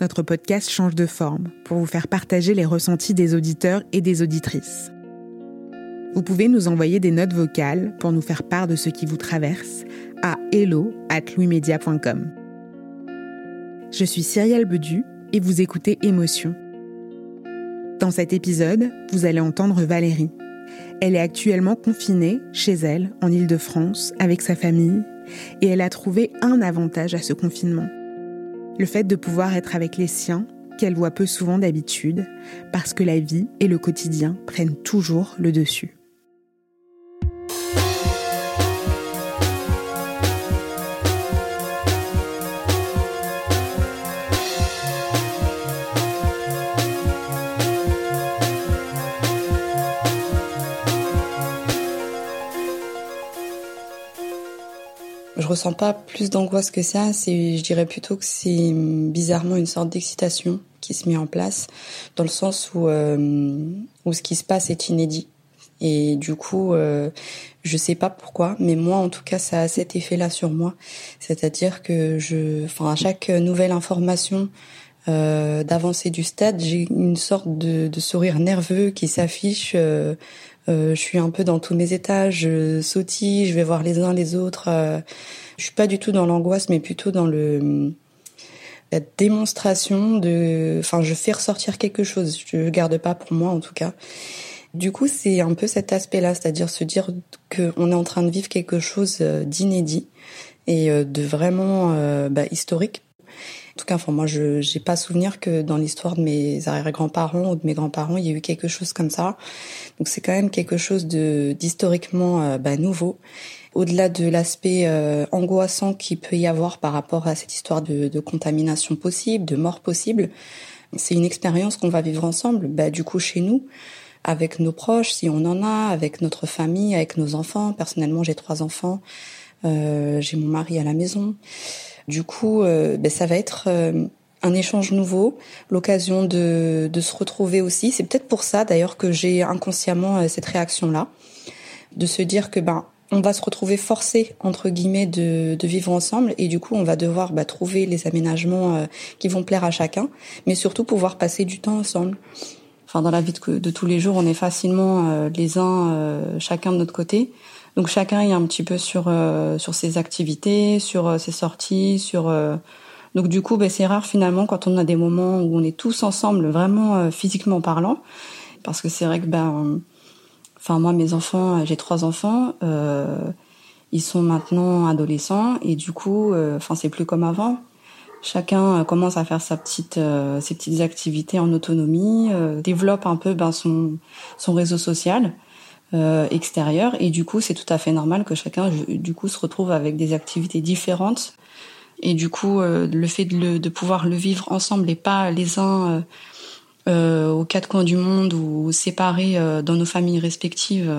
notre podcast change de forme pour vous faire partager les ressentis des auditeurs et des auditrices. Vous pouvez nous envoyer des notes vocales pour nous faire part de ce qui vous traverse à hello at Je suis Cyrielle Bedu et vous écoutez Émotion. Dans cet épisode, vous allez entendre Valérie. Elle est actuellement confinée chez elle, en Île-de-France, avec sa famille, et elle a trouvé un avantage à ce confinement le fait de pouvoir être avec les siens, qu'elle voit peu souvent d'habitude, parce que la vie et le quotidien prennent toujours le dessus. Je ressens pas plus d'angoisse que ça. C'est, je dirais plutôt que c'est bizarrement une sorte d'excitation qui se met en place, dans le sens où euh, où ce qui se passe est inédit. Et du coup, euh, je sais pas pourquoi, mais moi, en tout cas, ça a cet effet-là sur moi. C'est-à-dire que je, enfin, à chaque nouvelle information euh, du stade, j'ai une sorte de, de, sourire nerveux qui s'affiche. Euh, euh, je suis un peu dans tous mes états, je sautille, je vais voir les uns les autres. Euh, je suis pas du tout dans l'angoisse, mais plutôt dans le la démonstration de. Enfin, je fais ressortir quelque chose. Je garde pas pour moi, en tout cas. Du coup, c'est un peu cet aspect-là, c'est-à-dire se dire qu'on est en train de vivre quelque chose euh, d'inédit et de vraiment bah, historique tout cas, enfin, moi, je n'ai pas souvenir que dans l'histoire de mes arrière-grands-parents ou de mes grands-parents, il y a eu quelque chose comme ça. Donc, c'est quand même quelque chose de d'historiquement euh, bah, nouveau. Au-delà de l'aspect euh, angoissant qu'il peut y avoir par rapport à cette histoire de, de contamination possible, de mort possible, c'est une expérience qu'on va vivre ensemble. Bah, du coup, chez nous, avec nos proches, si on en a, avec notre famille, avec nos enfants. Personnellement, j'ai trois enfants. Euh, j'ai mon mari à la maison. Du coup, euh, ben, ça va être euh, un échange nouveau, l'occasion de, de, se retrouver aussi. C'est peut-être pour ça d'ailleurs que j'ai inconsciemment euh, cette réaction-là, de se dire que ben on va se retrouver forcé entre guillemets de, de vivre ensemble et du coup on va devoir bah, trouver les aménagements qui vont plaire à chacun, mais surtout pouvoir passer du temps ensemble. Enfin dans la vie de, tous les jours, on est facilement les uns chacun de notre côté. Donc chacun est un petit peu sur euh, sur ses activités, sur euh, ses sorties, sur euh, donc du coup ben, c'est rare finalement quand on a des moments où on est tous ensemble vraiment physiquement parlant parce que c'est vrai que ben enfin moi mes enfants j'ai trois enfants ils sont maintenant adolescents et du coup enfin c'est plus comme avant chacun commence à faire sa petite ses petites activités en autonomie développe un peu ben son son réseau social euh, extérieur. Et du coup c'est tout à fait normal que chacun du coup se retrouve avec des activités différentes. Et du coup euh, le fait de, le, de, pouvoir le vivre ensemble et pas les uns euh, euh aux quatre coins du monde ou séparés euh, dans nos familles respectives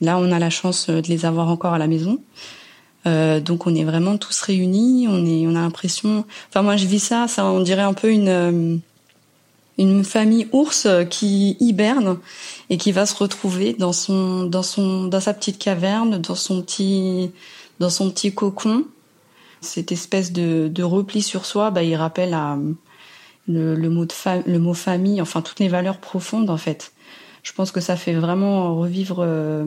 là on a la chance de les avoir encore à la maison donc on est vraiment tous réunis on est on a l'impression enfin moi je vis ça ça on dirait un peu une une famille ours qui hiberne et qui va se retrouver dans son dans son dans sa petite caverne, dans son petit dans son petit cocon. Cette espèce de, de repli sur soi, bah, il rappelle à le, le mot de le mot famille, enfin toutes les valeurs profondes en fait. Je pense que ça fait vraiment revivre euh,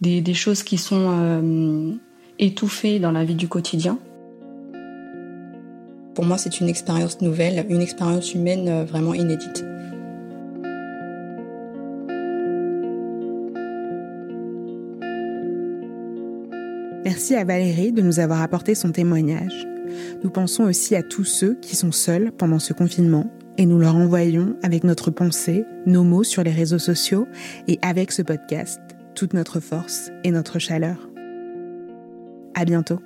des, choses qui sont euh, étouffées dans la vie du quotidien. Pour moi, c'est une expérience nouvelle, une expérience humaine euh, vraiment inédite. Merci à Valérie de nous avoir apporté son témoignage. Nous pensons aussi à tous ceux qui sont seuls pendant ce confinement et nous leur envoyons avec notre pensée, nos mots sur les réseaux sociaux et avec ce podcast toute notre force et notre chaleur. À bientôt.